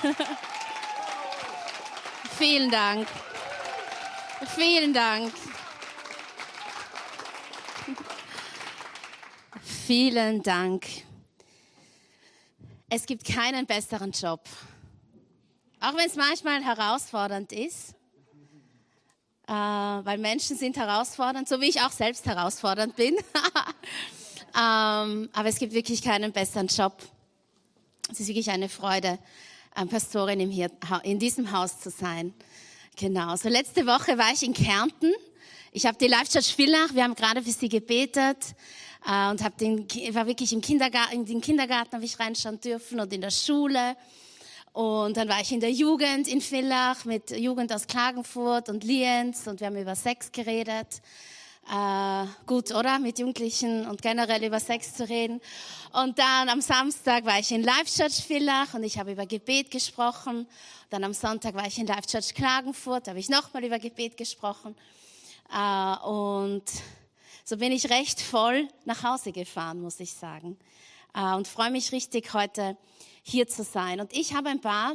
Vielen Dank. Vielen Dank. Vielen Dank. Es gibt keinen besseren Job. Auch wenn es manchmal herausfordernd ist, äh, weil Menschen sind herausfordernd, so wie ich auch selbst herausfordernd bin. ähm, aber es gibt wirklich keinen besseren Job. Es ist wirklich eine Freude, Pastorin in diesem Haus zu sein. Genau. So letzte Woche war ich in Kärnten. Ich habe die Live Church Villach, wir haben gerade für sie gebetet äh, und hab den, war wirklich im Kindergarten, in den Kindergarten habe ich reinschauen dürfen und in der Schule. Und dann war ich in der Jugend in Villach mit Jugend aus Klagenfurt und Lienz und wir haben über Sex geredet. Äh, gut, oder? Mit Jugendlichen und generell über Sex zu reden. Und dann am Samstag war ich in Live Church Villach und ich habe über Gebet gesprochen. Dann am Sonntag war ich in Live Church Klagenfurt, da habe ich nochmal über Gebet gesprochen. Äh, und so bin ich recht voll nach Hause gefahren, muss ich sagen. Äh, und freue mich richtig, heute hier zu sein. Und ich habe ein paar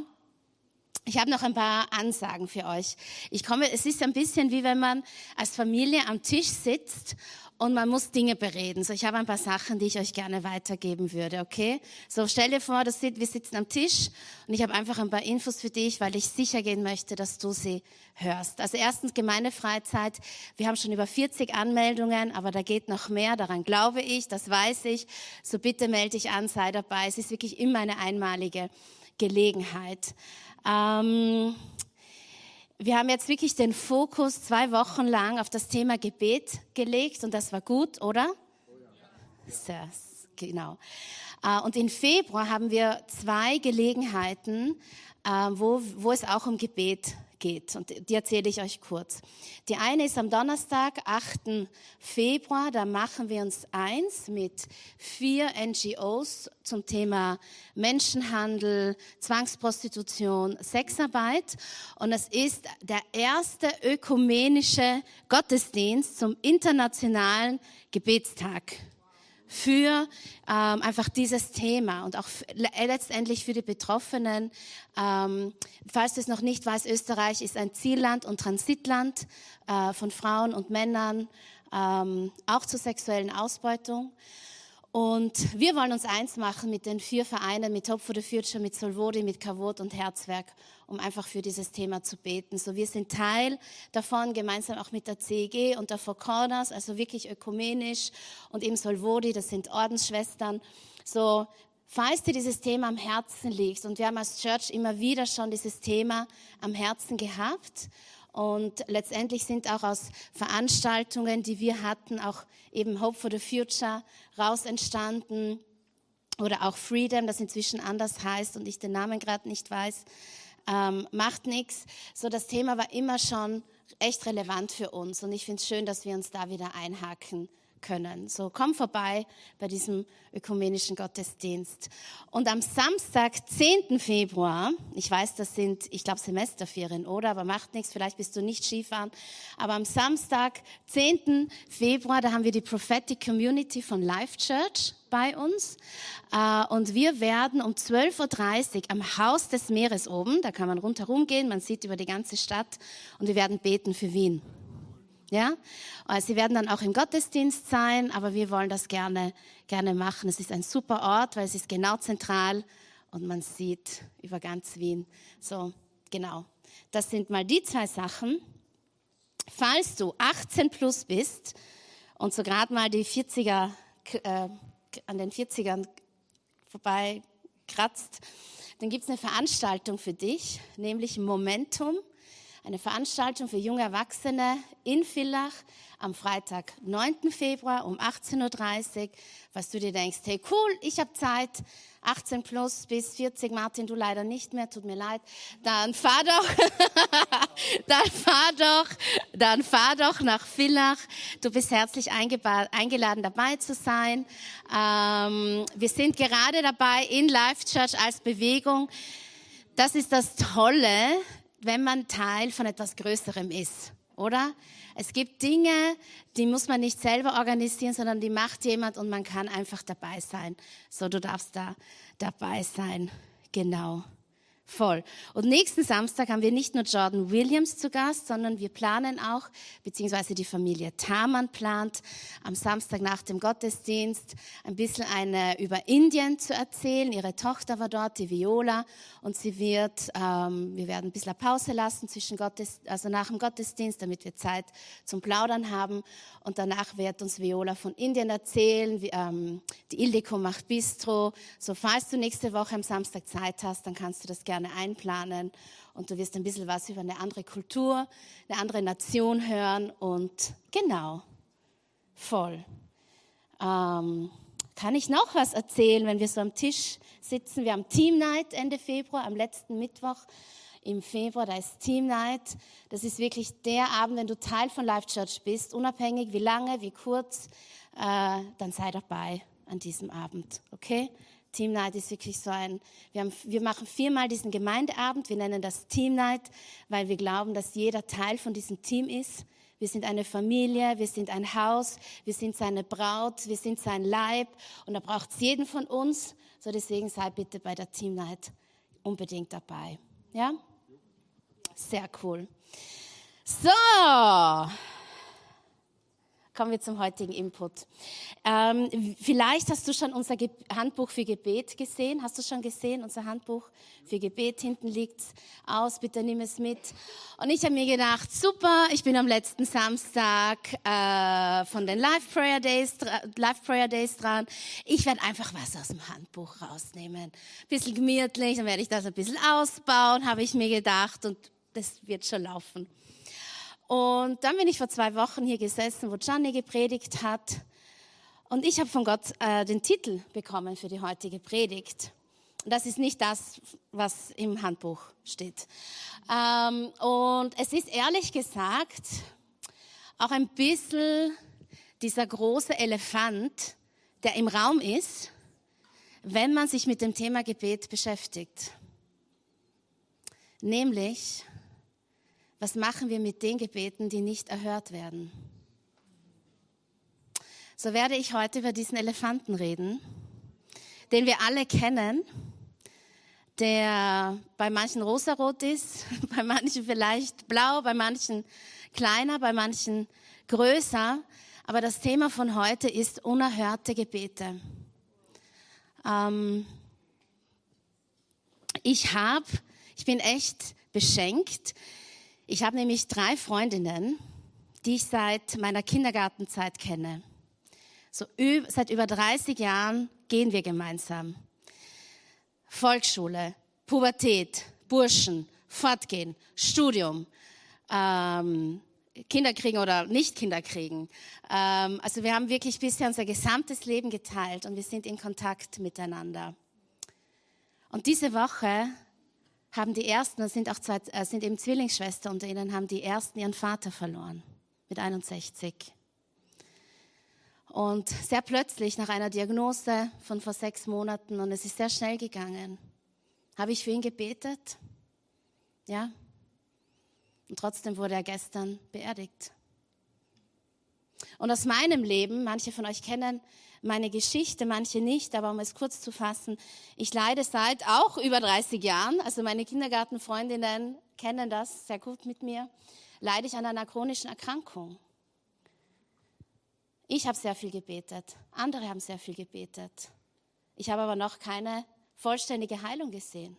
ich habe noch ein paar Ansagen für euch. Ich komme, es ist ein bisschen wie wenn man als Familie am Tisch sitzt und man muss Dinge bereden. So, ich habe ein paar Sachen, die ich euch gerne weitergeben würde, okay? So, stell dir vor, das wir sitzen am Tisch und ich habe einfach ein paar Infos für dich, weil ich sicher gehen möchte, dass du sie hörst. Also erstens Gemeindefreizeit. Wir haben schon über 40 Anmeldungen, aber da geht noch mehr. Daran glaube ich, das weiß ich. So bitte melde dich an, sei dabei. Es ist wirklich immer eine einmalige Gelegenheit. Ähm, wir haben jetzt wirklich den Fokus zwei Wochen lang auf das Thema Gebet gelegt und das war gut, oder? Sehr, genau. Äh, und im Februar haben wir zwei Gelegenheiten, äh, wo, wo es auch um Gebet geht. Und die erzähle ich euch kurz. Die eine ist am Donnerstag, 8. Februar. Da machen wir uns eins mit vier NGOs zum Thema Menschenhandel, Zwangsprostitution, Sexarbeit. Und es ist der erste ökumenische Gottesdienst zum internationalen Gebetstag für ähm, einfach dieses Thema und auch letztendlich für die Betroffenen. Ähm, falls du es noch nicht weißt, Österreich ist ein Zielland und Transitland äh, von Frauen und Männern, ähm, auch zur sexuellen Ausbeutung. Und wir wollen uns eins machen mit den vier Vereinen, mit Hope for the Future, mit Solvodi, mit Kavot und Herzwerk, um einfach für dieses Thema zu beten. So, wir sind Teil davon, gemeinsam auch mit der CEG und der Four Corners, also wirklich ökumenisch und eben Solvodi, das sind Ordensschwestern. So, falls dir dieses Thema am Herzen liegt, und wir haben als Church immer wieder schon dieses Thema am Herzen gehabt, und letztendlich sind auch aus Veranstaltungen, die wir hatten, auch eben Hope for the Future raus entstanden oder auch Freedom, das inzwischen anders heißt und ich den Namen gerade nicht weiß, ähm, macht nichts. So das Thema war immer schon echt relevant für uns und ich finde es schön, dass wir uns da wieder einhaken können. So, komm vorbei bei diesem ökumenischen Gottesdienst. Und am Samstag, 10. Februar, ich weiß, das sind, ich glaube, Semesterferien, oder? Aber macht nichts, vielleicht bist du nicht Skifahren. Aber am Samstag, 10. Februar, da haben wir die Prophetic Community von Life Church bei uns. Äh, und wir werden um 12.30 Uhr am Haus des Meeres oben, da kann man rundherum gehen, man sieht über die ganze Stadt, und wir werden beten für Wien. Ja? Äh, sie werden dann auch im Gottesdienst sein, aber wir wollen das gerne, gerne machen. Es ist ein super Ort, weil es ist genau zentral und man sieht über ganz Wien. So, genau. Das sind mal die zwei Sachen. Falls du 18 plus bist und so gerade mal die 40er, äh, an den 40ern vorbei kratzt, dann gibt es eine Veranstaltung für dich, nämlich Momentum eine Veranstaltung für junge Erwachsene in Villach am Freitag, 9. Februar um 18.30 Uhr, was du dir denkst, hey cool, ich habe Zeit, 18 plus bis 40, Martin, du leider nicht mehr, tut mir leid, dann fahr doch, dann fahr doch, dann fahr doch nach Villach. Du bist herzlich eingeladen, dabei zu sein. Ähm, wir sind gerade dabei in Life Church als Bewegung. Das ist das Tolle, wenn man Teil von etwas Größerem ist. oder? Es gibt Dinge, die muss man nicht selber organisieren, sondern die macht jemand und man kann einfach dabei sein. So, du darfst da dabei sein. Genau. Voll. Und nächsten Samstag haben wir nicht nur Jordan Williams zu Gast, sondern wir planen auch, beziehungsweise die Familie Thamann plant, am Samstag nach dem Gottesdienst ein bisschen eine über Indien zu erzählen. Ihre Tochter war dort, die Viola, und sie wird, ähm, wir werden ein bisschen Pause lassen zwischen Gottes, also nach dem Gottesdienst, damit wir Zeit zum Plaudern haben. Und danach wird uns Viola von Indien erzählen. Wie, ähm, die Ildiko macht Bistro. So, falls du nächste Woche am Samstag Zeit hast, dann kannst du das gerne einplanen. Und du wirst ein bisschen was über eine andere Kultur, eine andere Nation hören. Und genau, voll. Ähm, kann ich noch was erzählen, wenn wir so am Tisch sitzen? Wir haben Team Night Ende Februar, am letzten Mittwoch im Februar, da ist Team Night. Das ist wirklich der Abend, wenn du Teil von Life Church bist, unabhängig wie lange, wie kurz, äh, dann sei dabei an diesem Abend, okay? Team Night ist wirklich so ein, wir, haben, wir machen viermal diesen Gemeindeabend, wir nennen das Team Night, weil wir glauben, dass jeder Teil von diesem Team ist. Wir sind eine Familie, wir sind ein Haus, wir sind seine Braut, wir sind sein Leib und da braucht es jeden von uns. So deswegen sei bitte bei der Team Night unbedingt dabei. Ja? Sehr cool. So, kommen wir zum heutigen Input. Ähm, vielleicht hast du schon unser Ge Handbuch für Gebet gesehen. Hast du schon gesehen, unser Handbuch für Gebet? Hinten liegt aus, bitte nimm es mit. Und ich habe mir gedacht, super, ich bin am letzten Samstag äh, von den Live Prayer, Days, Live Prayer Days dran. Ich werde einfach was aus dem Handbuch rausnehmen. Ein bisschen gemütlich, dann werde ich das ein bisschen ausbauen, habe ich mir gedacht. Und das wird schon laufen. Und dann bin ich vor zwei Wochen hier gesessen, wo Gianni gepredigt hat. Und ich habe von Gott äh, den Titel bekommen für die heutige Predigt. Und das ist nicht das, was im Handbuch steht. Ähm, und es ist ehrlich gesagt auch ein bisschen dieser große Elefant, der im Raum ist, wenn man sich mit dem Thema Gebet beschäftigt. Nämlich, was machen wir mit den Gebeten, die nicht erhört werden? So werde ich heute über diesen Elefanten reden, den wir alle kennen, der bei manchen rosarot ist, bei manchen vielleicht blau, bei manchen kleiner, bei manchen größer. Aber das Thema von heute ist unerhörte Gebete. Ähm, ich habe, ich bin echt beschenkt. Ich habe nämlich drei Freundinnen, die ich seit meiner Kindergartenzeit kenne. So seit über 30 Jahren gehen wir gemeinsam. Volksschule, Pubertät, Burschen, Fortgehen, Studium, ähm, Kinder kriegen oder nicht Kinder kriegen. Ähm, also wir haben wirklich bisher unser gesamtes Leben geteilt und wir sind in Kontakt miteinander. Und diese Woche haben die ersten, das sind auch zwei, äh, sind eben Zwillingsschwestern unter ihnen, haben die ersten ihren Vater verloren mit 61. Und sehr plötzlich nach einer Diagnose von vor sechs Monaten und es ist sehr schnell gegangen, habe ich für ihn gebetet. Ja. Und trotzdem wurde er gestern beerdigt. Und aus meinem Leben, manche von euch kennen meine Geschichte, manche nicht, aber um es kurz zu fassen, ich leide seit auch über 30 Jahren, also meine Kindergartenfreundinnen kennen das sehr gut mit mir, leide ich an einer chronischen Erkrankung. Ich habe sehr viel gebetet, andere haben sehr viel gebetet. Ich habe aber noch keine vollständige Heilung gesehen.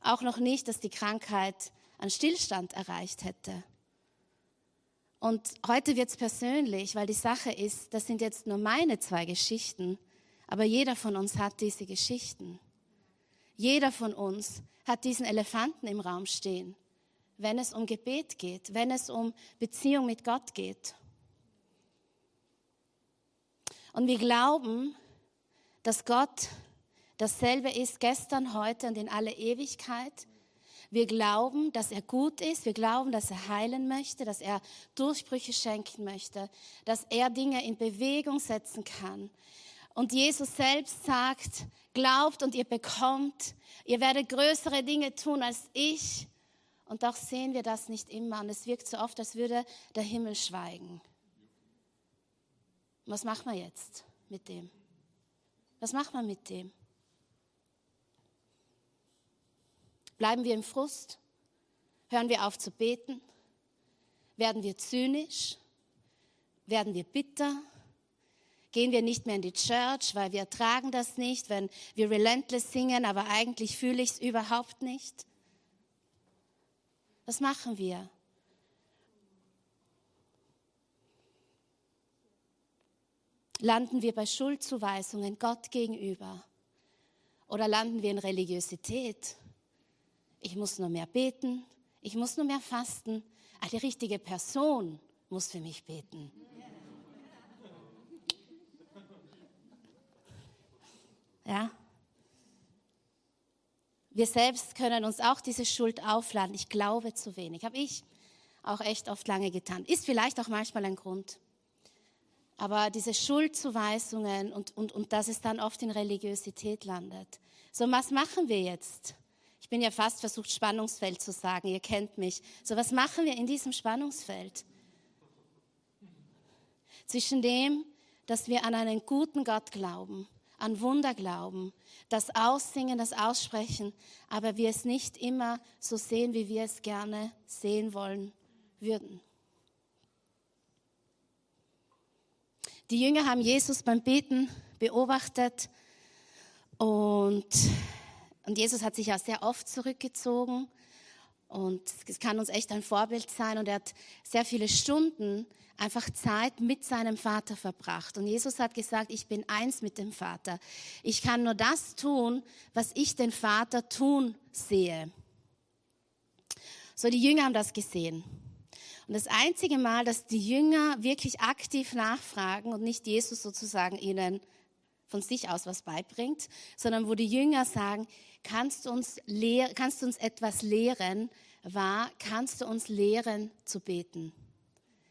Auch noch nicht, dass die Krankheit einen Stillstand erreicht hätte. Und heute wird es persönlich, weil die Sache ist, das sind jetzt nur meine zwei Geschichten, aber jeder von uns hat diese Geschichten. Jeder von uns hat diesen Elefanten im Raum stehen, wenn es um Gebet geht, wenn es um Beziehung mit Gott geht. Und wir glauben, dass Gott dasselbe ist gestern, heute und in alle Ewigkeit wir glauben, dass er gut ist. Wir glauben, dass er heilen möchte, dass er Durchbrüche schenken möchte, dass er Dinge in Bewegung setzen kann. Und Jesus selbst sagt, glaubt und ihr bekommt. Ihr werdet größere Dinge tun als ich. Und doch sehen wir das nicht immer. Und es wirkt so oft, als würde der Himmel schweigen. Was macht man jetzt mit dem? Was macht man mit dem? Bleiben wir im Frust? Hören wir auf zu beten? Werden wir zynisch? Werden wir bitter? Gehen wir nicht mehr in die Church, weil wir ertragen das nicht, wenn wir Relentless singen, aber eigentlich fühle ich es überhaupt nicht? Was machen wir? Landen wir bei Schuldzuweisungen Gott gegenüber? Oder landen wir in Religiosität? Ich muss nur mehr beten, ich muss nur mehr fasten. Ah, die richtige Person muss für mich beten. Ja? Wir selbst können uns auch diese Schuld aufladen. Ich glaube zu wenig. Habe ich auch echt oft lange getan. Ist vielleicht auch manchmal ein Grund. Aber diese Schuldzuweisungen und, und, und dass es dann oft in Religiosität landet. So, was machen wir jetzt? Ich bin ja fast versucht, Spannungsfeld zu sagen. Ihr kennt mich. So, was machen wir in diesem Spannungsfeld? Zwischen dem, dass wir an einen guten Gott glauben, an Wunder glauben, das Aussingen, das Aussprechen, aber wir es nicht immer so sehen, wie wir es gerne sehen wollen würden. Die Jünger haben Jesus beim Beten beobachtet und, und Jesus hat sich ja sehr oft zurückgezogen und es kann uns echt ein Vorbild sein und er hat sehr viele Stunden einfach Zeit mit seinem Vater verbracht. Und Jesus hat gesagt, ich bin eins mit dem Vater. Ich kann nur das tun, was ich den Vater tun sehe. So, die Jünger haben das gesehen. Und das einzige Mal, dass die Jünger wirklich aktiv nachfragen und nicht Jesus sozusagen ihnen von sich aus was beibringt, sondern wo die Jünger sagen, kannst du uns, lehr kannst du uns etwas lehren, war, kannst du uns lehren zu beten.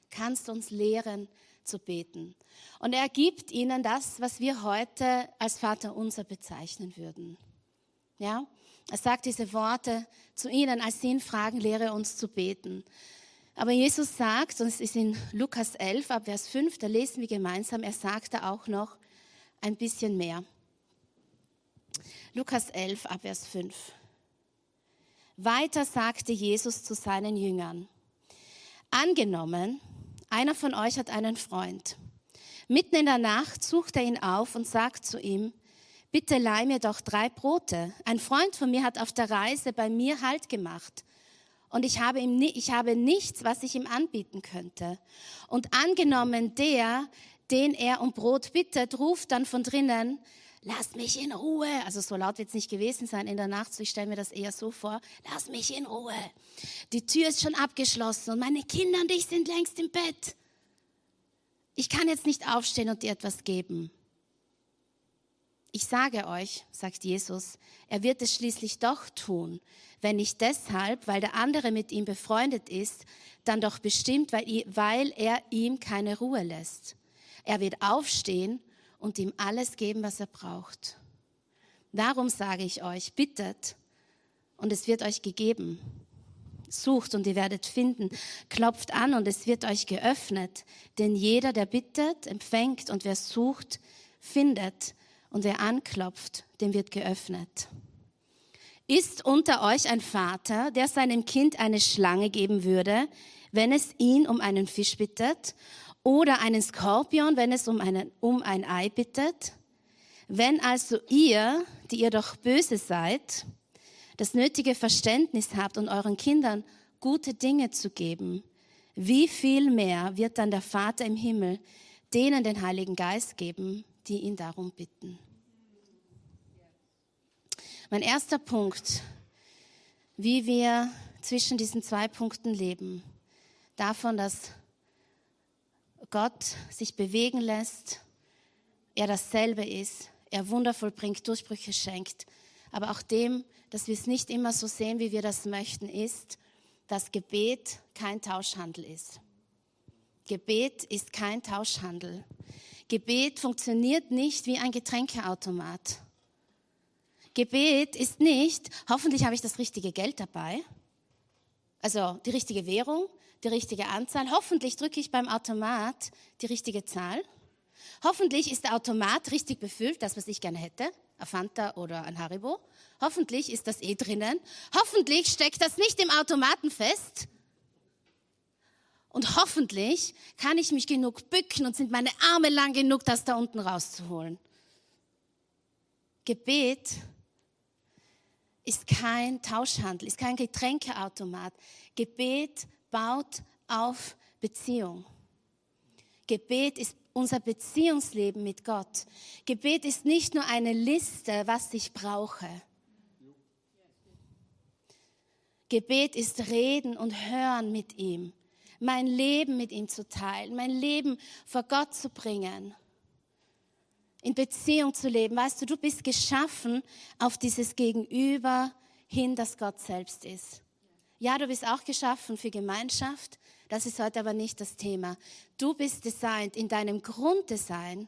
Kannst du uns lehren zu beten. Und er gibt ihnen das, was wir heute als Vater unser bezeichnen würden. Ja? Er sagt diese Worte zu ihnen, als sie ihn fragen, lehre uns zu beten. Aber Jesus sagt, und es ist in Lukas 11, ab Vers 5, da lesen wir gemeinsam, er sagte auch noch ein bisschen mehr. Lukas 11, ab Vers 5. Weiter sagte Jesus zu seinen Jüngern, angenommen, einer von euch hat einen Freund. Mitten in der Nacht sucht er ihn auf und sagt zu ihm, bitte leih mir doch drei Brote. Ein Freund von mir hat auf der Reise bei mir Halt gemacht und ich habe, ihm, ich habe nichts, was ich ihm anbieten könnte. Und angenommen der, den er um Brot bittet, ruft dann von drinnen, lass mich in Ruhe. Also so laut wird es nicht gewesen sein in der Nacht, so ich stelle mir das eher so vor, lass mich in Ruhe. Die Tür ist schon abgeschlossen und meine Kinder und ich sind längst im Bett. Ich kann jetzt nicht aufstehen und dir etwas geben. Ich sage euch, sagt Jesus, er wird es schließlich doch tun, wenn nicht deshalb, weil der andere mit ihm befreundet ist, dann doch bestimmt, weil er ihm keine Ruhe lässt. Er wird aufstehen und ihm alles geben, was er braucht. Darum sage ich euch, bittet und es wird euch gegeben. Sucht und ihr werdet finden. Klopft an und es wird euch geöffnet. Denn jeder, der bittet, empfängt und wer sucht, findet und wer anklopft, dem wird geöffnet. Ist unter euch ein Vater, der seinem Kind eine Schlange geben würde, wenn es ihn um einen Fisch bittet, oder einen Skorpion, wenn es um, einen, um ein Ei bittet? Wenn also ihr, die ihr doch böse seid, das nötige Verständnis habt und euren Kindern gute Dinge zu geben, wie viel mehr wird dann der Vater im Himmel denen den Heiligen Geist geben, die ihn darum bitten. Mein erster Punkt, wie wir zwischen diesen zwei Punkten leben. Davon, dass Gott sich bewegen lässt, er dasselbe ist, er wundervoll bringt, Durchbrüche schenkt, aber auch dem, dass wir es nicht immer so sehen, wie wir das möchten, ist, dass Gebet kein Tauschhandel ist. Gebet ist kein Tauschhandel. Gebet funktioniert nicht wie ein Getränkeautomat. Gebet ist nicht, hoffentlich habe ich das richtige Geld dabei. also die richtige Währung, die richtige Anzahl. Hoffentlich drücke ich beim Automat die richtige Zahl. Hoffentlich ist der Automat richtig befüllt, das, was ich gerne hätte, ein Fanta oder ein Haribo. Hoffentlich ist das eh drinnen. Hoffentlich steckt das nicht im Automaten fest. Und hoffentlich kann ich mich genug bücken und sind meine Arme lang genug, das da unten rauszuholen. Gebet ist kein Tauschhandel, ist kein Getränkeautomat. Gebet baut auf Beziehung. Gebet ist unser Beziehungsleben mit Gott. Gebet ist nicht nur eine Liste, was ich brauche. Gebet ist Reden und Hören mit ihm, mein Leben mit ihm zu teilen, mein Leben vor Gott zu bringen in Beziehung zu leben. Weißt du, du bist geschaffen auf dieses Gegenüber hin, das Gott selbst ist. Ja, du bist auch geschaffen für Gemeinschaft. Das ist heute aber nicht das Thema. Du bist designt, in deinem Grunddesign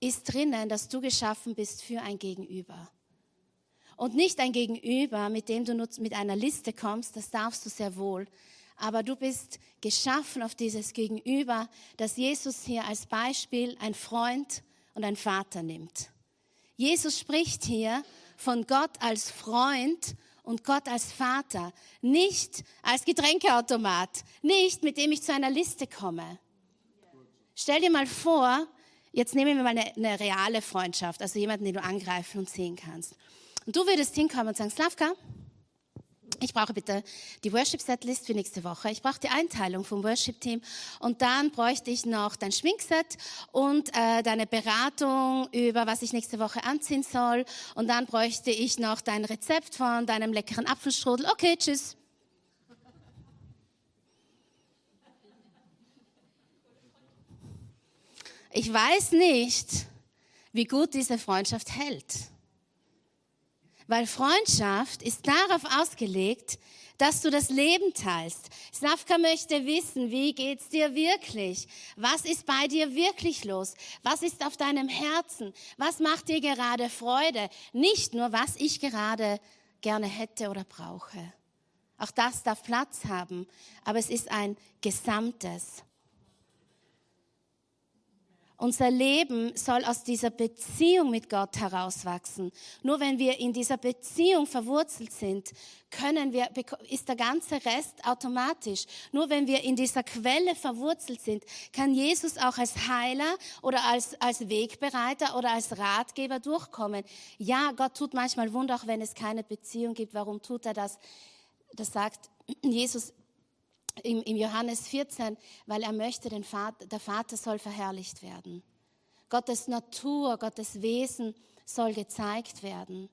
ist drinnen, dass du geschaffen bist für ein Gegenüber. Und nicht ein Gegenüber, mit dem du mit einer Liste kommst, das darfst du sehr wohl. Aber du bist geschaffen auf dieses Gegenüber, dass Jesus hier als Beispiel ein Freund, und ein Vater nimmt. Jesus spricht hier von Gott als Freund und Gott als Vater, nicht als Getränkeautomat, nicht mit dem ich zu einer Liste komme. Stell dir mal vor, jetzt nehmen wir mal eine, eine reale Freundschaft, also jemanden, den du angreifen und sehen kannst. Und du würdest hinkommen und sagen, Slavka, ich brauche bitte die Worship-Setlist für nächste Woche. Ich brauche die Einteilung vom Worship-Team. Und dann bräuchte ich noch dein Schminkset und äh, deine Beratung über, was ich nächste Woche anziehen soll. Und dann bräuchte ich noch dein Rezept von deinem leckeren Apfelstrudel. Okay, tschüss. Ich weiß nicht, wie gut diese Freundschaft hält. Weil Freundschaft ist darauf ausgelegt, dass du das Leben teilst. Slavka möchte wissen, wie geht's dir wirklich? Was ist bei dir wirklich los? Was ist auf deinem Herzen? Was macht dir gerade Freude? Nicht nur, was ich gerade gerne hätte oder brauche. Auch das darf Platz haben, aber es ist ein Gesamtes. Unser Leben soll aus dieser Beziehung mit Gott herauswachsen. Nur wenn wir in dieser Beziehung verwurzelt sind, können wir, ist der ganze Rest automatisch. Nur wenn wir in dieser Quelle verwurzelt sind, kann Jesus auch als Heiler oder als, als Wegbereiter oder als Ratgeber durchkommen. Ja, Gott tut manchmal Wunder, auch wenn es keine Beziehung gibt. Warum tut er das? Das sagt Jesus im, im Johannes 14, weil er möchte, den Vater, der Vater soll verherrlicht werden. Gottes Natur, Gottes Wesen soll gezeigt werden.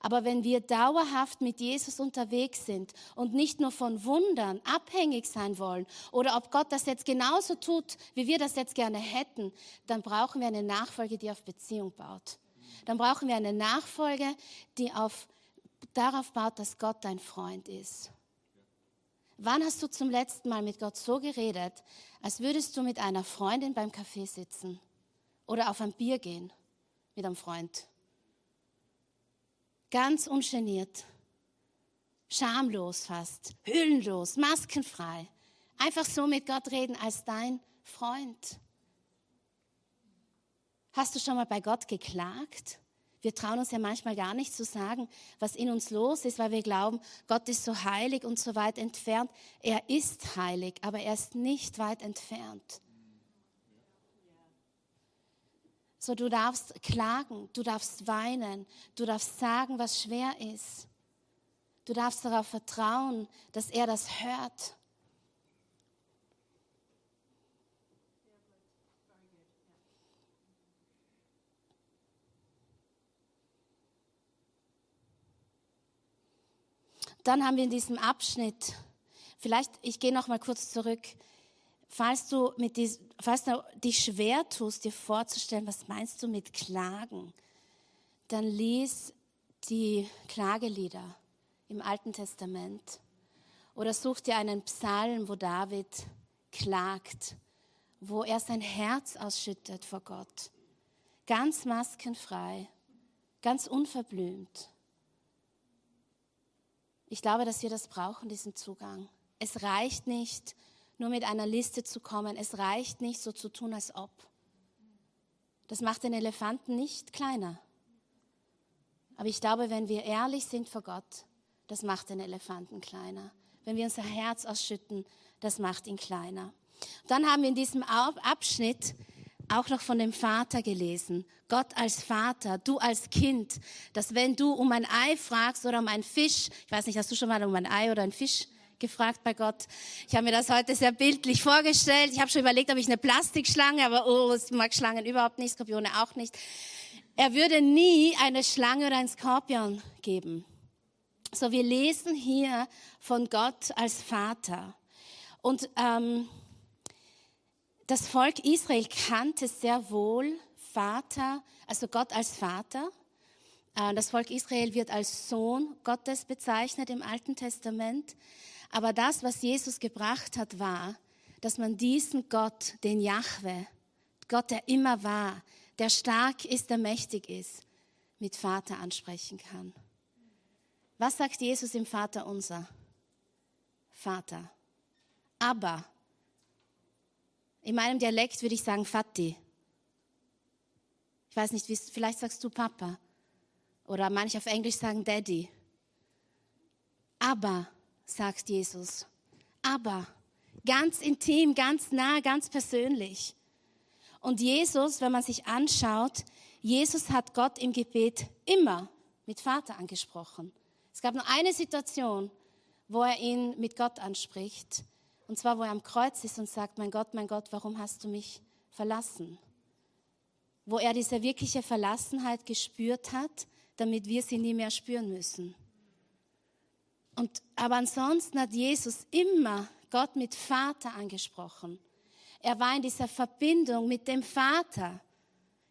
Aber wenn wir dauerhaft mit Jesus unterwegs sind und nicht nur von Wundern abhängig sein wollen oder ob Gott das jetzt genauso tut, wie wir das jetzt gerne hätten, dann brauchen wir eine Nachfolge, die auf Beziehung baut. Dann brauchen wir eine Nachfolge, die auf, darauf baut, dass Gott dein Freund ist. Wann hast du zum letzten Mal mit Gott so geredet, als würdest du mit einer Freundin beim Kaffee sitzen oder auf ein Bier gehen mit einem Freund? Ganz ungeniert, schamlos fast, hüllenlos, maskenfrei. Einfach so mit Gott reden als dein Freund. Hast du schon mal bei Gott geklagt? Wir trauen uns ja manchmal gar nicht zu sagen, was in uns los ist, weil wir glauben, Gott ist so heilig und so weit entfernt. Er ist heilig, aber er ist nicht weit entfernt. So, du darfst klagen, du darfst weinen, du darfst sagen, was schwer ist. Du darfst darauf vertrauen, dass er das hört. Dann haben wir in diesem Abschnitt, vielleicht, ich gehe noch mal kurz zurück, falls du, mit dies, falls du dich schwer tust, dir vorzustellen, was meinst du mit Klagen, dann lies die Klagelieder im Alten Testament oder such dir einen Psalm, wo David klagt, wo er sein Herz ausschüttet vor Gott. Ganz maskenfrei, ganz unverblümt. Ich glaube, dass wir das brauchen, diesen Zugang. es reicht nicht, nur mit einer Liste zu kommen. Es reicht nicht, so zu tun, als ob. Das macht den Elefanten nicht kleiner. Aber ich glaube, wenn wir ehrlich sind vor Gott, das macht den Elefanten kleiner. Wenn wir unser Herz ausschütten, das macht ihn kleiner. Dann haben wir in diesem Abschnitt auch noch von dem Vater gelesen. Gott als Vater, du als Kind, dass wenn du um ein Ei fragst oder um einen Fisch, ich weiß nicht, hast du schon mal um ein Ei oder einen Fisch gefragt bei Gott? Ich habe mir das heute sehr bildlich vorgestellt. Ich habe schon überlegt, ob ich eine Plastikschlange, aber oh, ich mag Schlangen überhaupt nicht, Skorpione auch nicht. Er würde nie eine Schlange oder einen Skorpion geben. So, wir lesen hier von Gott als Vater. Und ähm, das Volk Israel kannte sehr wohl Vater, also Gott als Vater. Äh, das Volk Israel wird als Sohn Gottes bezeichnet im Alten Testament. Aber das, was Jesus gebracht hat, war, dass man diesen Gott, den Jahwe, Gott, der immer war, der stark ist, der mächtig ist, mit Vater ansprechen kann. Was sagt Jesus im Vater unser? Vater. Aber. In meinem Dialekt würde ich sagen Fatti. Ich weiß nicht, vielleicht sagst du Papa. Oder manche auf Englisch sagen Daddy. Aber, sagt Jesus. Aber. Ganz intim, ganz nah, ganz persönlich. Und Jesus, wenn man sich anschaut, Jesus hat Gott im Gebet immer mit Vater angesprochen. Es gab nur eine Situation, wo er ihn mit Gott anspricht. Und zwar, wo er am Kreuz ist und sagt, mein Gott, mein Gott, warum hast du mich verlassen? Wo er diese wirkliche Verlassenheit gespürt hat, damit wir sie nie mehr spüren müssen. Und, aber ansonsten hat Jesus immer Gott mit Vater angesprochen. Er war in dieser Verbindung mit dem Vater.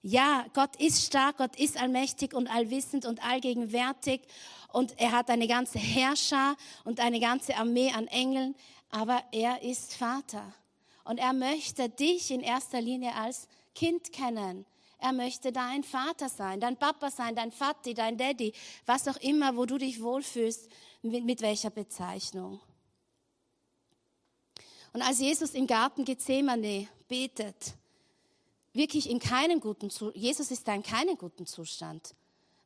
Ja, Gott ist stark, Gott ist allmächtig und allwissend und allgegenwärtig und er hat eine ganze Herrscher und eine ganze Armee an Engeln, aber er ist Vater und er möchte dich in erster Linie als Kind kennen. Er möchte dein Vater sein, dein Papa sein, dein Vati, dein Daddy, was auch immer, wo du dich wohlfühlst, mit, mit welcher Bezeichnung. Und als Jesus im Garten Gethsemane betet, wirklich in keinem guten Zustand, Jesus ist da in keinem guten Zustand,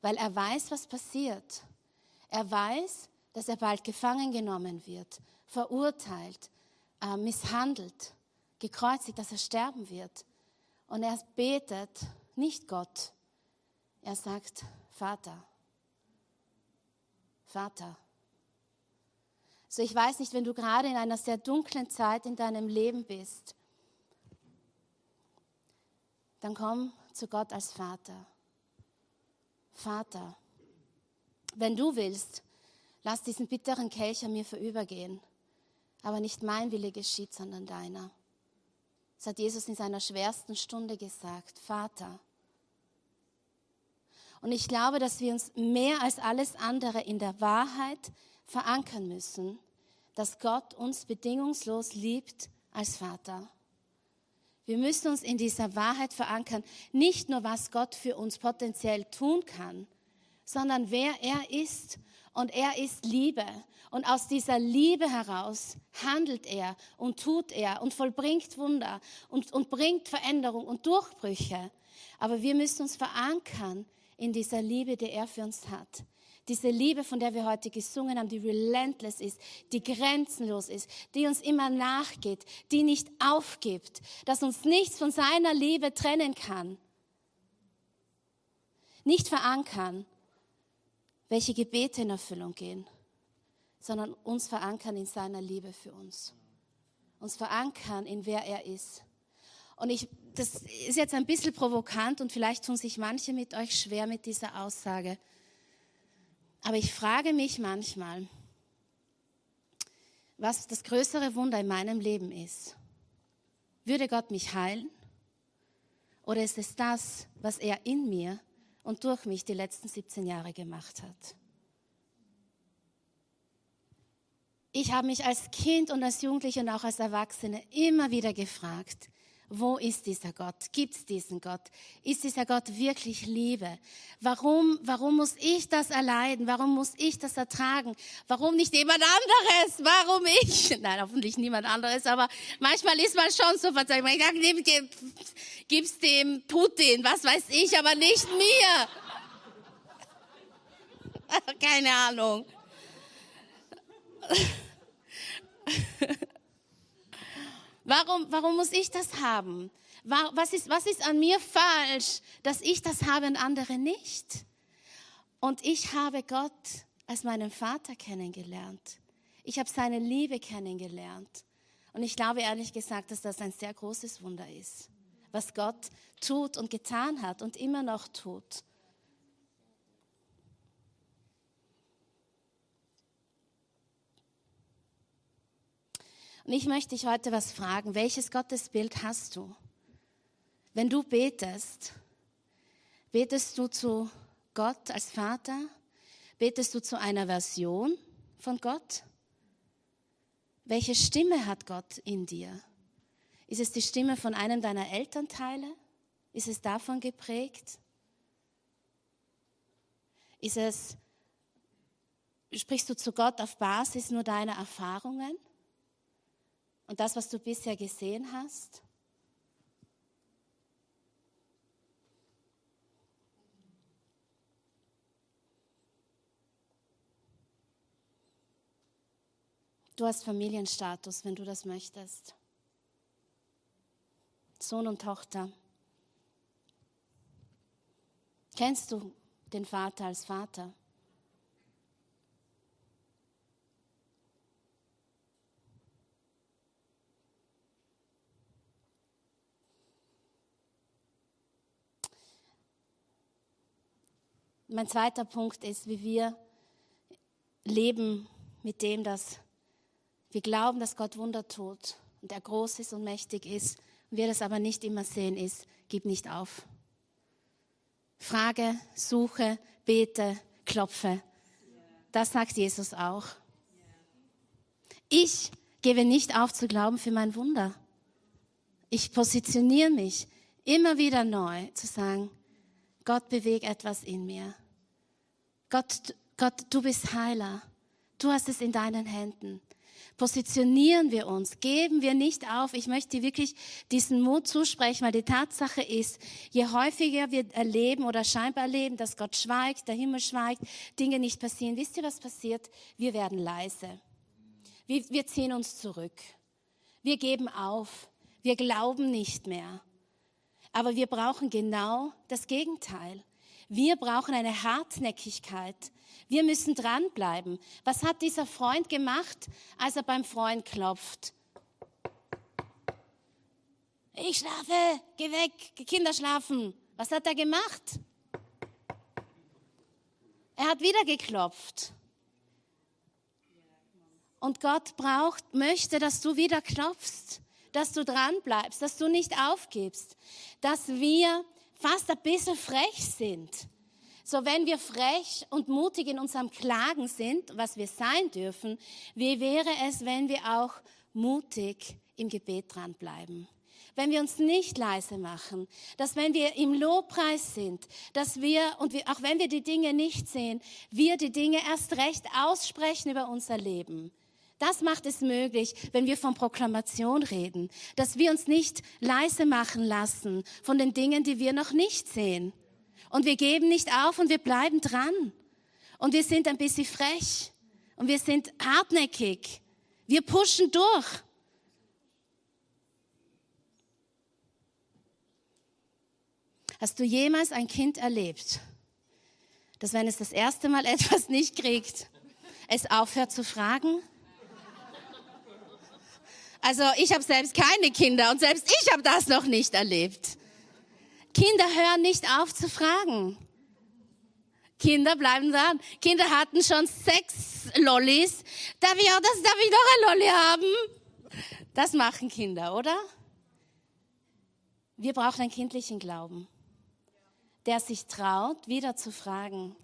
weil er weiß, was passiert. Er weiß, dass er bald gefangen genommen wird, verurteilt, äh, misshandelt, gekreuzigt, dass er sterben wird. Und er betet nicht Gott. Er sagt, Vater, Vater, so ich weiß nicht, wenn du gerade in einer sehr dunklen Zeit in deinem Leben bist, dann komm zu Gott als Vater. Vater, wenn du willst, lass diesen bitteren Kelch an mir vorübergehen, aber nicht mein Wille geschieht, sondern deiner. Das hat Jesus in seiner schwersten Stunde gesagt, Vater. Und ich glaube, dass wir uns mehr als alles andere in der Wahrheit verankern müssen, dass Gott uns bedingungslos liebt als Vater. Wir müssen uns in dieser Wahrheit verankern, nicht nur was Gott für uns potenziell tun kann, sondern wer er ist. Und er ist Liebe. Und aus dieser Liebe heraus handelt er und tut er und vollbringt Wunder und, und bringt Veränderung und Durchbrüche. Aber wir müssen uns verankern in dieser Liebe, die er für uns hat. Diese Liebe, von der wir heute gesungen haben, die relentless ist, die grenzenlos ist, die uns immer nachgeht, die nicht aufgibt, dass uns nichts von seiner Liebe trennen kann. Nicht verankern, welche Gebete in Erfüllung gehen, sondern uns verankern in seiner Liebe für uns. Uns verankern in wer er ist. Und ich, das ist jetzt ein bisschen provokant und vielleicht tun sich manche mit euch schwer mit dieser Aussage. Aber ich frage mich manchmal, was das größere Wunder in meinem Leben ist. Würde Gott mich heilen? Oder ist es das, was er in mir und durch mich die letzten 17 Jahre gemacht hat? Ich habe mich als Kind und als Jugendliche und auch als Erwachsene immer wieder gefragt, Wo ist dieser Gott? Gibt es diesen Gott? Ist dieser Gott wirklich Liebe? Warum, warum muss ich das erleiden? Warum muss ich das ertragen? Warum nicht jemand anderes? Warum ich? Nein, hoffentlich niemand anderes, aber manchmal ist man schon so verzeiht. Man sagt, gib's dem Putin, was weiß ich, aber nicht mir. Keine Ahnung. Warum, warum muss ich das haben? Was ist, was ist an mir falsch, dass ich das habe und andere nicht? Und ich habe Gott als meinen Vater kennengelernt. Ich habe seine Liebe kennengelernt. Und ich glaube ehrlich gesagt, dass das ein sehr großes Wunder ist, was Gott tut und getan hat und immer noch tut. Und ich möchte dich heute was fragen. Welches Gottesbild hast du? Wenn du betest, betest du zu Gott als Vater? Betest du zu einer Version von Gott? Welche Stimme hat Gott in dir? Ist es die Stimme von einem deiner Elternteile? Ist es davon geprägt? Ist es, sprichst du zu Gott auf Basis nur deiner Erfahrungen? Und das, was du bisher gesehen hast? Du hast Familienstatus, wenn du das möchtest. Sohn und Tochter. Kennst du den Vater als Vater? Mein zweiter Punkt ist, wie wir leben mit dem, dass wir glauben, dass Gott Wunder tut und er groß ist und mächtig ist und wir das aber nicht immer sehen, ist, gib nicht auf. Frage, suche, bete, klopfe. Das sagt Jesus auch. Ich gebe nicht auf zu glauben für mein Wunder. Ich positioniere mich immer wieder neu zu sagen, Gott bewegt etwas in mir. Gott, Gott, du bist Heiler. Du hast es in deinen Händen. Positionieren wir uns, geben wir nicht auf. Ich möchte wirklich diesen Mut zusprechen, weil die Tatsache ist, je häufiger wir erleben oder scheinbar erleben, dass Gott schweigt, der Himmel schweigt, Dinge nicht passieren, wisst ihr, was passiert? Wir werden leise. Wir, wir ziehen uns zurück. Wir geben auf. Wir glauben nicht mehr. Aber wir brauchen genau das Gegenteil. Wir brauchen eine Hartnäckigkeit. Wir müssen dranbleiben. Was hat dieser Freund gemacht, als er beim Freund klopft? Ich schlafe, geh weg, Kinder schlafen. Was hat er gemacht? Er hat wieder geklopft. Und Gott braucht, möchte, dass du wieder klopfst, dass du dranbleibst, dass du nicht aufgibst, dass wir fast ein bisschen frech sind. So, wenn wir frech und mutig in unserem Klagen sind, was wir sein dürfen, wie wäre es, wenn wir auch mutig im Gebet dranbleiben? Wenn wir uns nicht leise machen, dass wenn wir im Lobpreis sind, dass wir, und wir, auch wenn wir die Dinge nicht sehen, wir die Dinge erst recht aussprechen über unser Leben. Das macht es möglich, wenn wir von Proklamation reden, dass wir uns nicht leise machen lassen von den Dingen, die wir noch nicht sehen. Und wir geben nicht auf und wir bleiben dran. Und wir sind ein bisschen frech und wir sind hartnäckig. Wir pushen durch. Hast du jemals ein Kind erlebt, dass wenn es das erste Mal etwas nicht kriegt, es aufhört zu fragen? Also ich habe selbst keine Kinder und selbst ich habe das noch nicht erlebt. Kinder hören nicht auf zu fragen. Kinder bleiben dran. Kinder hatten schon sechs Lollis. Darf ich auch das, darf ich noch ein Lolli haben? Das machen Kinder, oder? Wir brauchen einen kindlichen Glauben, der sich traut, wieder zu fragen.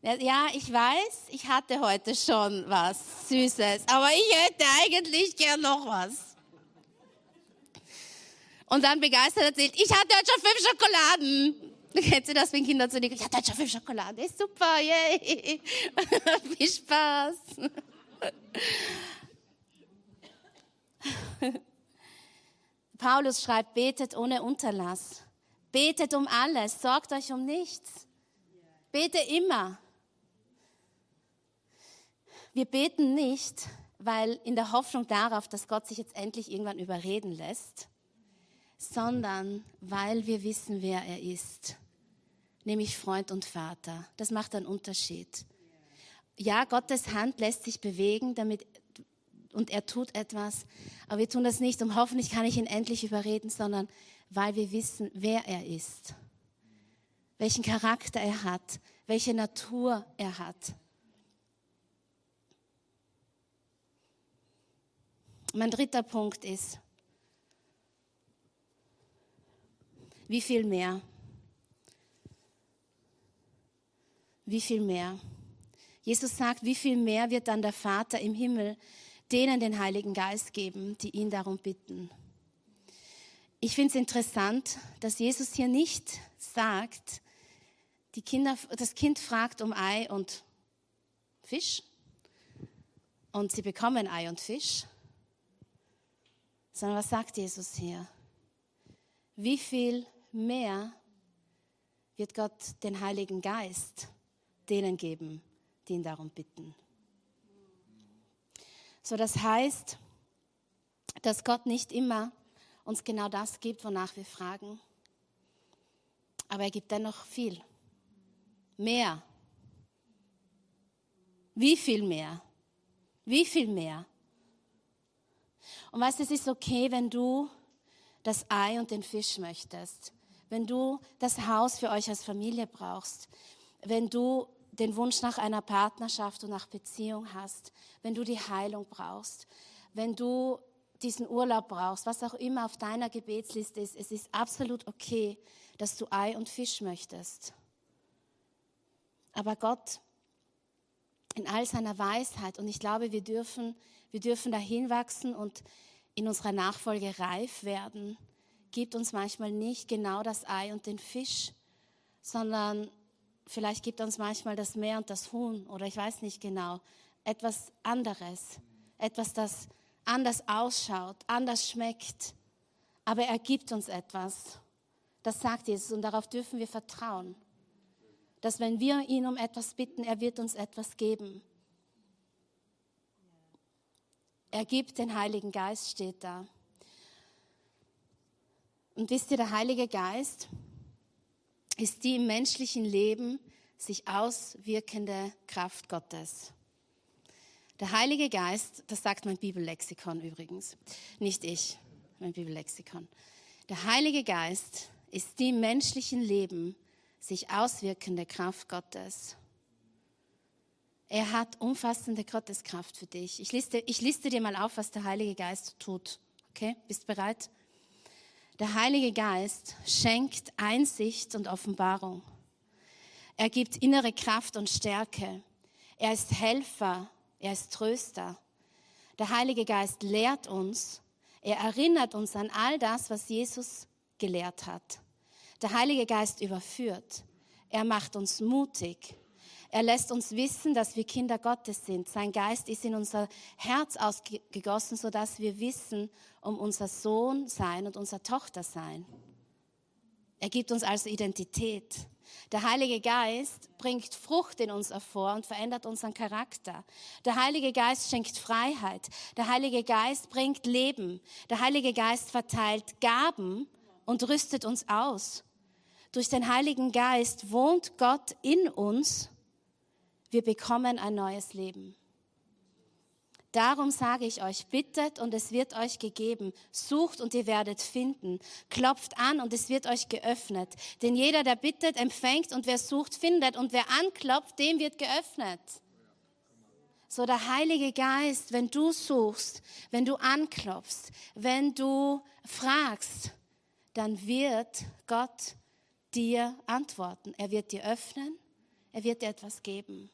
Ja, ich weiß, ich hatte heute schon was Süßes, aber ich hätte eigentlich gern noch was. Und dann begeistert erzählt, ich hatte heute schon fünf Schokoladen. Kennst du das, wenn Kinder zu dir? Ich hatte heute schon fünf Schokoladen. Ist super, yay. Viel Spaß. Paulus schreibt, betet ohne Unterlass. Betet um alles, sorgt euch um nichts. Bete immer. Wir beten nicht, weil in der Hoffnung darauf, dass Gott sich jetzt endlich irgendwann überreden lässt, sondern weil wir wissen, wer er ist, nämlich Freund und Vater. Das macht einen Unterschied. Ja, Gottes Hand lässt sich bewegen, damit und er tut etwas, aber wir tun das nicht, um hoffentlich kann ich ihn endlich überreden, sondern weil wir wissen, wer er ist, welchen Charakter er hat, welche Natur er hat. Mein dritter Punkt ist, wie viel mehr? Wie viel mehr? Jesus sagt, wie viel mehr wird dann der Vater im Himmel denen den Heiligen Geist geben, die ihn darum bitten. Ich finde es interessant, dass Jesus hier nicht sagt, Kinder, das Kind fragt um Ei und Fisch und sie bekommen Ei und Fisch, sondern was sagt Jesus hier? Wie viel mehr wird Gott den Heiligen Geist denen geben, die ihn darum bitten? So, das heißt, dass Gott nicht immer uns genau das gibt, wonach wir fragen. Aber er gibt dennoch viel. Mehr. Wie viel mehr? Wie viel mehr? Und weißt du, es ist okay, wenn du das Ei und den Fisch möchtest. Wenn du das Haus für euch als Familie brauchst. Wenn du den Wunsch nach einer Partnerschaft und nach Beziehung hast, wenn du die Heilung brauchst, wenn du diesen Urlaub brauchst, was auch immer auf deiner Gebetsliste ist, es ist absolut okay, dass du Ei und Fisch möchtest. Aber Gott in all seiner Weisheit, und ich glaube, wir dürfen, wir dürfen dahin wachsen und in unserer Nachfolge reif werden, gibt uns manchmal nicht genau das Ei und den Fisch, sondern Vielleicht gibt uns manchmal das Meer und das Huhn oder ich weiß nicht genau. Etwas anderes. Etwas, das anders ausschaut, anders schmeckt. Aber er gibt uns etwas. Das sagt Jesus und darauf dürfen wir vertrauen. Dass wenn wir ihn um etwas bitten, er wird uns etwas geben. Er gibt den Heiligen Geist, steht da. Und wisst ihr, der Heilige Geist, ist die im menschlichen Leben sich auswirkende Kraft Gottes. Der Heilige Geist, das sagt mein Bibellexikon übrigens, nicht ich, mein Bibellexikon. Der Heilige Geist ist die im menschlichen Leben sich auswirkende Kraft Gottes. Er hat umfassende Gotteskraft für dich. Ich liste, ich liste dir mal auf, was der Heilige Geist tut. Okay, bist bereit? Der Heilige Geist schenkt Einsicht und Offenbarung. Er gibt innere Kraft und Stärke. Er ist Helfer, er ist Tröster. Der Heilige Geist lehrt uns, er erinnert uns an all das, was Jesus gelehrt hat. Der Heilige Geist überführt, er macht uns mutig, er lässt uns wissen, dass wir Kinder Gottes sind. Sein Geist ist in unser Herz ausgegossen, sodass wir wissen um unser Sohn sein und unser Tochter sein. Er gibt uns also Identität. Der Heilige Geist bringt Frucht in uns hervor und verändert unseren Charakter. Der Heilige Geist schenkt Freiheit. Der Heilige Geist bringt Leben. Der Heilige Geist verteilt Gaben und rüstet uns aus. Durch den Heiligen Geist wohnt Gott in uns wir bekommen ein neues Leben. Darum sage ich euch, bittet und es wird euch gegeben, sucht und ihr werdet finden, klopft an und es wird euch geöffnet. Denn jeder, der bittet, empfängt und wer sucht, findet und wer anklopft, dem wird geöffnet. So der Heilige Geist, wenn du suchst, wenn du anklopfst, wenn du fragst, dann wird Gott dir antworten. Er wird dir öffnen, er wird dir etwas geben.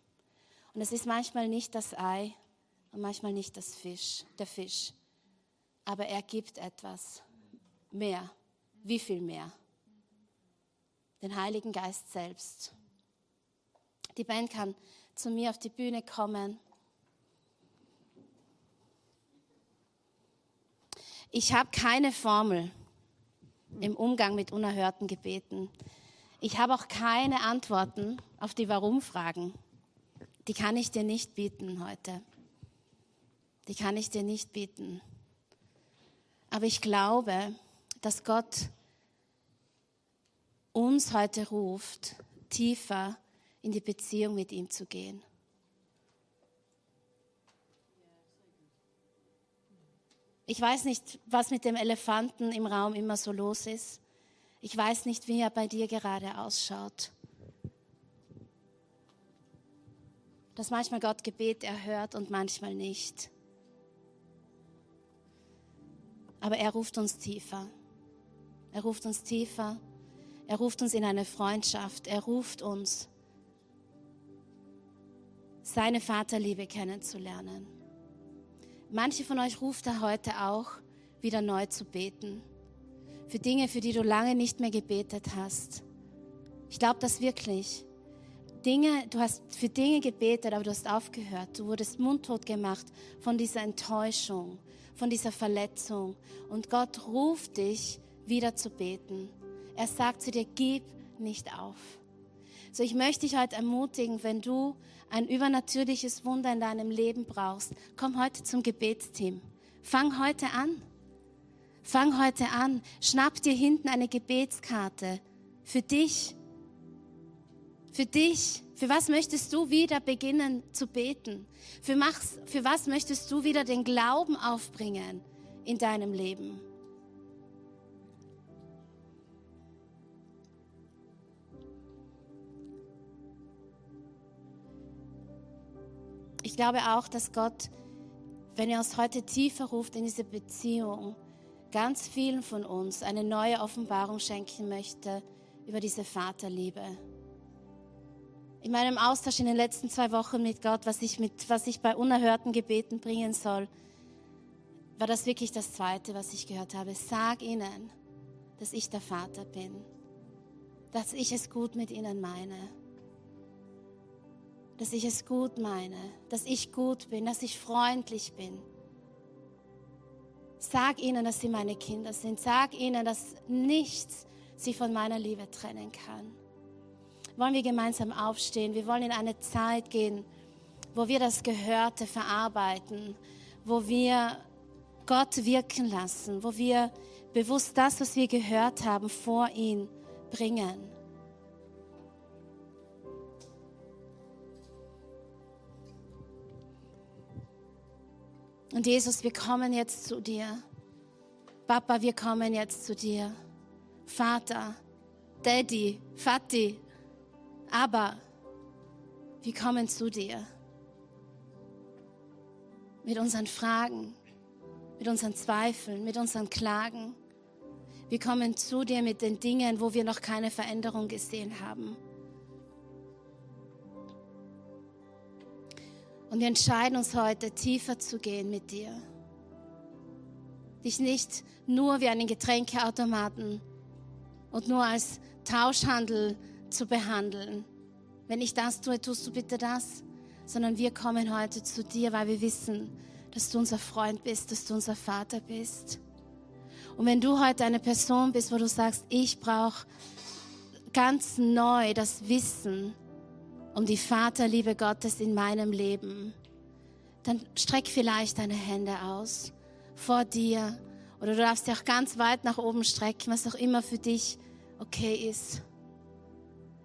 Und es ist manchmal nicht das Ei und manchmal nicht das Fisch, der Fisch. Aber er gibt etwas mehr wie viel mehr? Den Heiligen Geist selbst. Die Band kann zu mir auf die Bühne kommen. Ich habe keine Formel im Umgang mit unerhörten Gebeten. Ich habe auch keine Antworten auf die Warum-Fragen. Die kann ich dir nicht bieten heute. Die kann ich dir nicht bieten. Aber ich glaube, dass Gott uns heute ruft, tiefer in die Beziehung mit ihm zu gehen. Ich weiß nicht, was mit dem Elefanten im Raum immer so los ist. Ich weiß nicht, wie er bei dir gerade ausschaut. Dass manchmal Gott Gebet erhört und manchmal nicht. Aber er ruft uns tiefer. Er ruft uns tiefer. Er ruft uns in eine Freundschaft. Er ruft uns, seine Vaterliebe kennenzulernen. Manche von euch ruft er heute auch, wieder neu zu beten. Für Dinge, für die du lange nicht mehr gebetet hast. Ich glaube das wirklich. Dinge, du hast für Dinge gebetet, aber du hast aufgehört. Du wurdest mundtot gemacht von dieser Enttäuschung, von dieser Verletzung. Und Gott ruft dich, wieder zu beten. Er sagt zu dir, gib nicht auf. So, ich möchte dich heute ermutigen, wenn du ein übernatürliches Wunder in deinem Leben brauchst, komm heute zum Gebetsteam. Fang heute an. Fang heute an. Schnapp dir hinten eine Gebetskarte für dich. Für dich. Für was möchtest du wieder beginnen zu beten? Für, mach's, für was möchtest du wieder den Glauben aufbringen in deinem Leben? Ich glaube auch, dass Gott, wenn er uns heute tiefer ruft in diese Beziehung, ganz vielen von uns eine neue Offenbarung schenken möchte über diese Vaterliebe. In meinem Austausch in den letzten zwei Wochen mit Gott, was ich, mit, was ich bei unerhörten Gebeten bringen soll, war das wirklich das Zweite, was ich gehört habe. Sag ihnen, dass ich der Vater bin, dass ich es gut mit ihnen meine dass ich es gut meine, dass ich gut bin, dass ich freundlich bin. Sag ihnen, dass sie meine Kinder sind. Sag ihnen, dass nichts sie von meiner Liebe trennen kann. Wollen wir gemeinsam aufstehen? Wir wollen in eine Zeit gehen, wo wir das Gehörte verarbeiten, wo wir Gott wirken lassen, wo wir bewusst das, was wir gehört haben, vor ihn bringen. Und Jesus, wir kommen jetzt zu dir. Papa, wir kommen jetzt zu dir. Vater, Daddy, Vati, aber wir kommen zu dir. Mit unseren Fragen, mit unseren Zweifeln, mit unseren Klagen. Wir kommen zu dir mit den Dingen, wo wir noch keine Veränderung gesehen haben. Und wir entscheiden uns heute, tiefer zu gehen mit dir. Dich nicht nur wie einen Getränkeautomaten und nur als Tauschhandel zu behandeln. Wenn ich das tue, tust du bitte das. Sondern wir kommen heute zu dir, weil wir wissen, dass du unser Freund bist, dass du unser Vater bist. Und wenn du heute eine Person bist, wo du sagst, ich brauche ganz neu das Wissen, um die Vaterliebe Gottes in meinem Leben, dann streck vielleicht deine Hände aus vor dir oder du darfst sie auch ganz weit nach oben strecken, was auch immer für dich okay ist.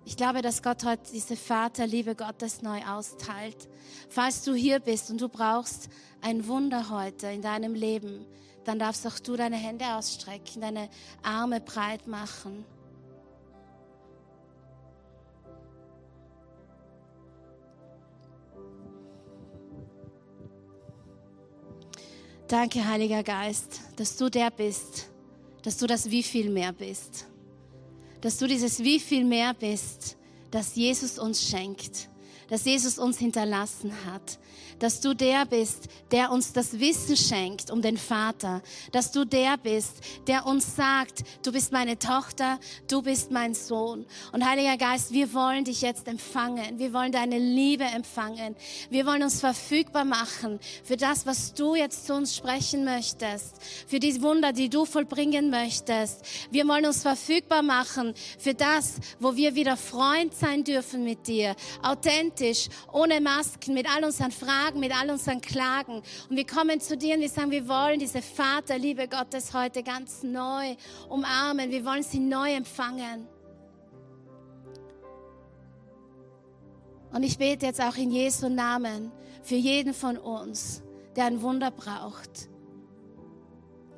Ich glaube, dass Gott heute diese Vaterliebe Gottes neu austeilt. Falls du hier bist und du brauchst ein Wunder heute in deinem Leben, dann darfst auch du deine Hände ausstrecken, deine Arme breit machen. Danke, Heiliger Geist, dass du der bist, dass du das wie viel mehr bist, dass du dieses wie viel mehr bist, das Jesus uns schenkt, das Jesus uns hinterlassen hat. Dass du der bist, der uns das Wissen schenkt um den Vater. Dass du der bist, der uns sagt, du bist meine Tochter, du bist mein Sohn. Und Heiliger Geist, wir wollen dich jetzt empfangen. Wir wollen deine Liebe empfangen. Wir wollen uns verfügbar machen für das, was du jetzt zu uns sprechen möchtest. Für die Wunder, die du vollbringen möchtest. Wir wollen uns verfügbar machen für das, wo wir wieder Freund sein dürfen mit dir authentisch, ohne Masken, mit all unseren Fragen, mit all unseren Klagen. Und wir kommen zu dir und wir sagen, wir wollen diese Vaterliebe Gottes heute ganz neu umarmen. Wir wollen sie neu empfangen. Und ich bete jetzt auch in Jesu Namen für jeden von uns, der ein Wunder braucht.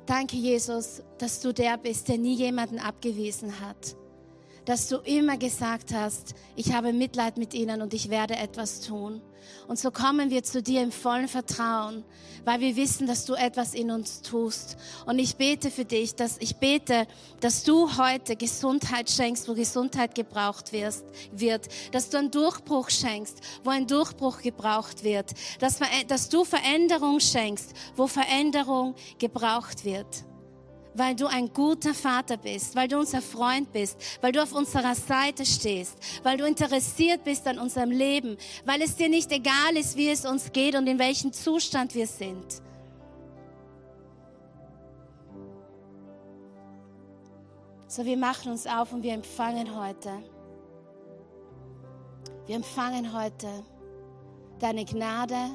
Danke, Jesus, dass du der bist, der nie jemanden abgewiesen hat dass du immer gesagt hast, ich habe Mitleid mit ihnen und ich werde etwas tun. Und so kommen wir zu dir im vollen Vertrauen, weil wir wissen, dass du etwas in uns tust. Und ich bete für dich, dass ich bete, dass du heute Gesundheit schenkst, wo Gesundheit gebraucht wirst, wird, dass du einen Durchbruch schenkst, wo ein Durchbruch gebraucht wird, dass, dass du Veränderung schenkst, wo Veränderung gebraucht wird weil du ein guter Vater bist, weil du unser Freund bist, weil du auf unserer Seite stehst, weil du interessiert bist an unserem Leben, weil es dir nicht egal ist, wie es uns geht und in welchem Zustand wir sind. So, wir machen uns auf und wir empfangen heute. Wir empfangen heute deine Gnade,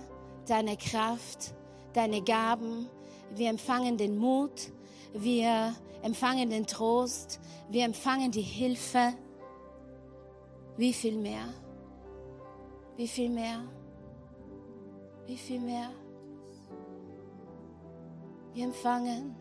deine Kraft, deine Gaben. Wir empfangen den Mut, wir empfangen den Trost, wir empfangen die Hilfe. Wie viel mehr? Wie viel mehr? Wie viel mehr? Wir empfangen